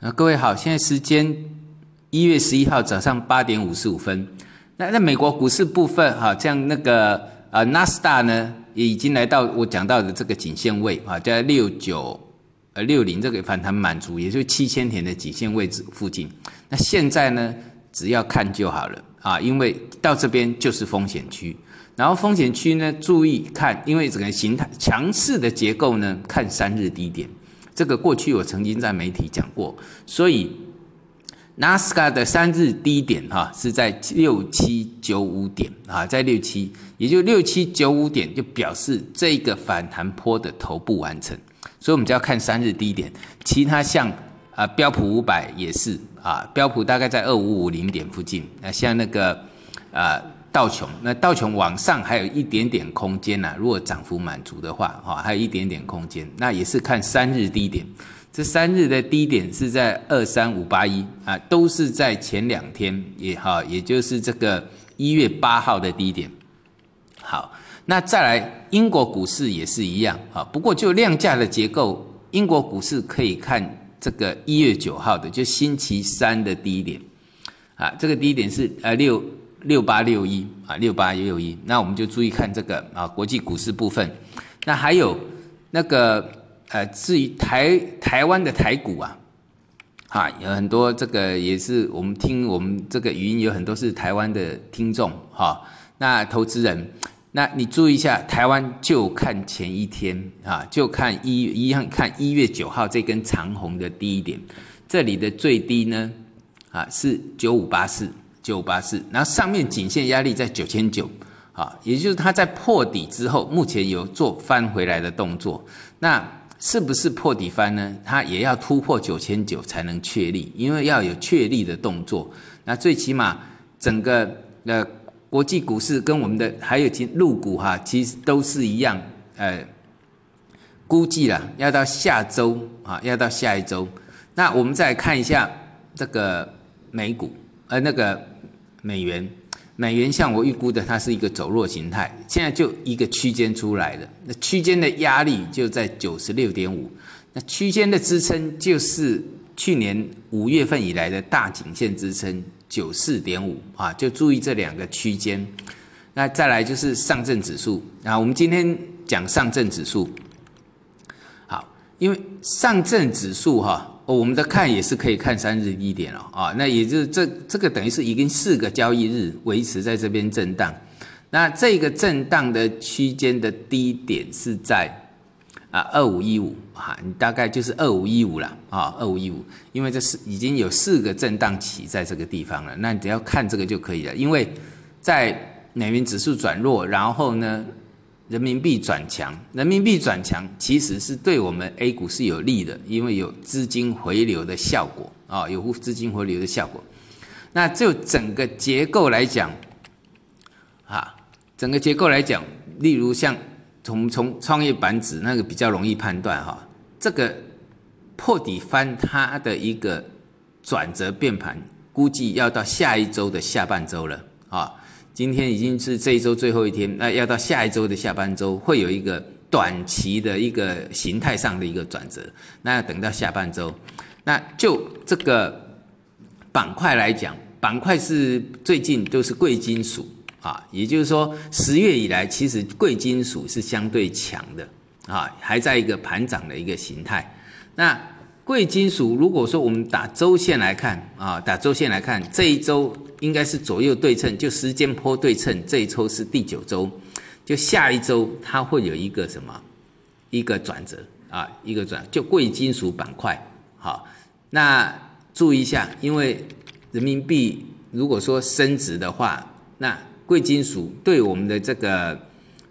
啊，各位好，现在时间一月十一号早上八点五十五分。那在美国股市部分，哈，像那个呃纳斯达呢，也已经来到我讲到的这个颈线位啊，在六九呃六零这个反弹满足，也就是七千点的颈线位置附近。那现在呢，只要看就好了啊，因为到这边就是风险区。然后风险区呢，注意看，因为整个形态强势的结构呢，看三日低点。这个过去我曾经在媒体讲过，所以纳斯达的三日低点哈是在六七九五点啊，在六七，也就六七九五点就表示这个反弹坡的头部完成，所以我们就要看三日低点。其他像啊标普五百也是啊，标普大概在二五五零点附近，那像那个啊。道琼，那道琼往上还有一点点空间呐，如果涨幅满足的话，哈，还有一点点空间，那也是看三日低点，这三日的低点是在二三五八一啊，都是在前两天也哈，也就是这个一月八号的低点。好，那再来英国股市也是一样啊，不过就量价的结构，英国股市可以看这个一月九号的，就星期三的低点啊，这个低点是呃六。六八六一啊，六八六一，那我们就注意看这个啊，国际股市部分。那还有那个呃，至于台台湾的台股啊，啊，有很多这个也是我们听我们这个语音有很多是台湾的听众哈。那投资人，那你注意一下，台湾就看前一天啊，就看一一样看一月九号这根长红的低一点，这里的最低呢啊是九五八四。九八四，然后上面颈线压力在九千九，啊，也就是它在破底之后，目前有做翻回来的动作，那是不是破底翻呢？它也要突破九千九才能确立，因为要有确立的动作，那最起码整个呃国际股市跟我们的还有其入股哈，其实都是一样，呃，估计了要到下周啊，要到下一周，那我们再看一下这个美股，呃，那个。美元，美元像我预估的，它是一个走弱形态，现在就一个区间出来了。那区间的压力就在九十六点五，那区间的支撑就是去年五月份以来的大颈线支撑九四点五啊，就注意这两个区间。那再来就是上证指数啊，我们今天讲上证指数，好，因为上证指数哈。我们的看也是可以看三日低点了啊，那也就是这这个等于是已经四个交易日维持在这边震荡，那这个震荡的区间的低点是在啊二五一五哈，你大概就是二五一五了啊二五一五，因为这是已经有四个震荡起在这个地方了，那你只要看这个就可以了，因为在美元指数转弱，然后呢。人民币转强，人民币转强其实是对我们 A 股是有利的，因为有资金回流的效果啊，有资金回流的效果。那就整个结构来讲，啊，整个结构来讲，例如像从从创业板指那个比较容易判断哈，这个破底翻它的一个转折变盘，估计要到下一周的下半周了啊。今天已经是这一周最后一天，那要到下一周的下半周会有一个短期的一个形态上的一个转折，那要等到下半周。那就这个板块来讲，板块是最近都是贵金属啊，也就是说十月以来，其实贵金属是相对强的啊，还在一个盘涨的一个形态。那贵金属如果说我们打周线来看啊，打周线来看这一周。应该是左右对称，就时间坡对称。这一周是第九周，就下一周它会有一个什么一个转折啊，一个转就贵金属板块。好，那注意一下，因为人民币如果说升值的话，那贵金属对我们的这个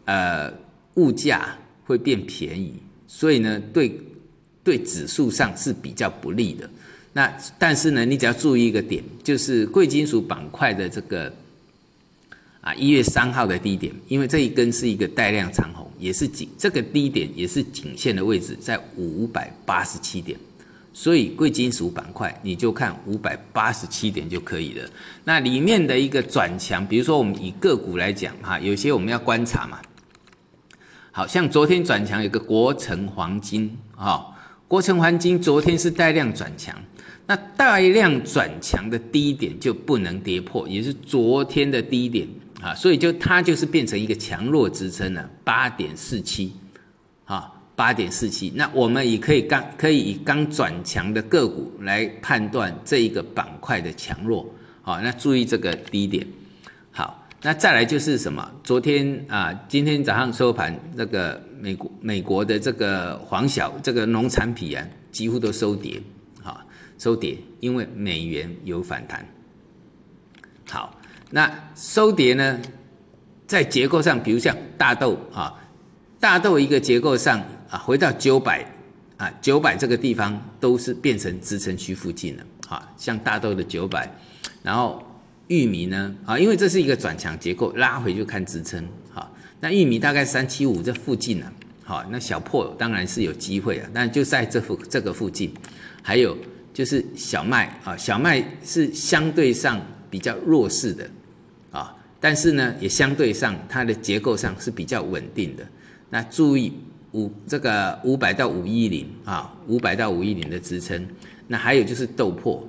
呃物价会变便宜，所以呢，对对指数上是比较不利的。那但是呢，你只要注意一个点，就是贵金属板块的这个啊一月三号的低点，因为这一根是一个带量长红，也是颈这个低点也是颈线的位置在五百八十七点，所以贵金属板块你就看五百八十七点就可以了。那里面的一个转强，比如说我们以个股来讲哈，有些我们要观察嘛，好像昨天转强有个国城黄金啊。国城环金昨天是带量转强，那带量转强的低点就不能跌破，也是昨天的低点啊，所以就它就是变成一个强弱支撑了，八点四七，啊，八点四七。那我们也可以刚可以以刚转强的个股来判断这一个板块的强弱，好，那注意这个低点。那再来就是什么？昨天啊，今天早上收盘，那个美国美国的这个黄小这个农产品啊，几乎都收跌，好，收跌，因为美元有反弹。好，那收跌呢，在结构上，比如像大豆啊，大豆一个结构上啊，回到九百啊，九百这个地方都是变成支撑区附近了，啊，像大豆的九百，然后。玉米呢？啊，因为这是一个转强结构，拉回就看支撑。好，那玉米大概三七五这附近呢？好，那小破当然是有机会啊，但就在这附这个附近。还有就是小麦啊，小麦是相对上比较弱势的啊，但是呢，也相对上它的结构上是比较稳定的。那注意五这个五百到五一零啊，五百到五一零的支撑。那还有就是豆粕。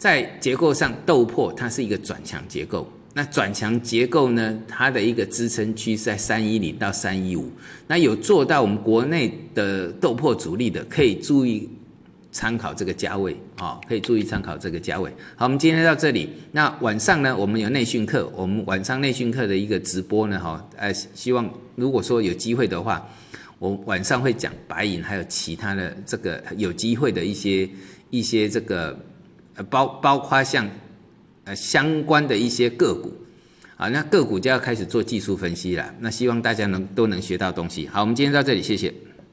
在结构上，豆粕它是一个转强结构。那转强结构呢，它的一个支撑区是在三一零到三一五。那有做到我们国内的豆粕主力的，可以注意参考这个价位啊，可以注意参考这个价位。好，我们今天到这里。那晚上呢，我们有内训课，我们晚上内训课的一个直播呢，哈，呃，希望如果说有机会的话，我晚上会讲白银，还有其他的这个有机会的一些一些这个。呃包包括像，呃相关的一些个股，啊，那个股就要开始做技术分析了。那希望大家能都能学到东西。好，我们今天到这里，谢谢。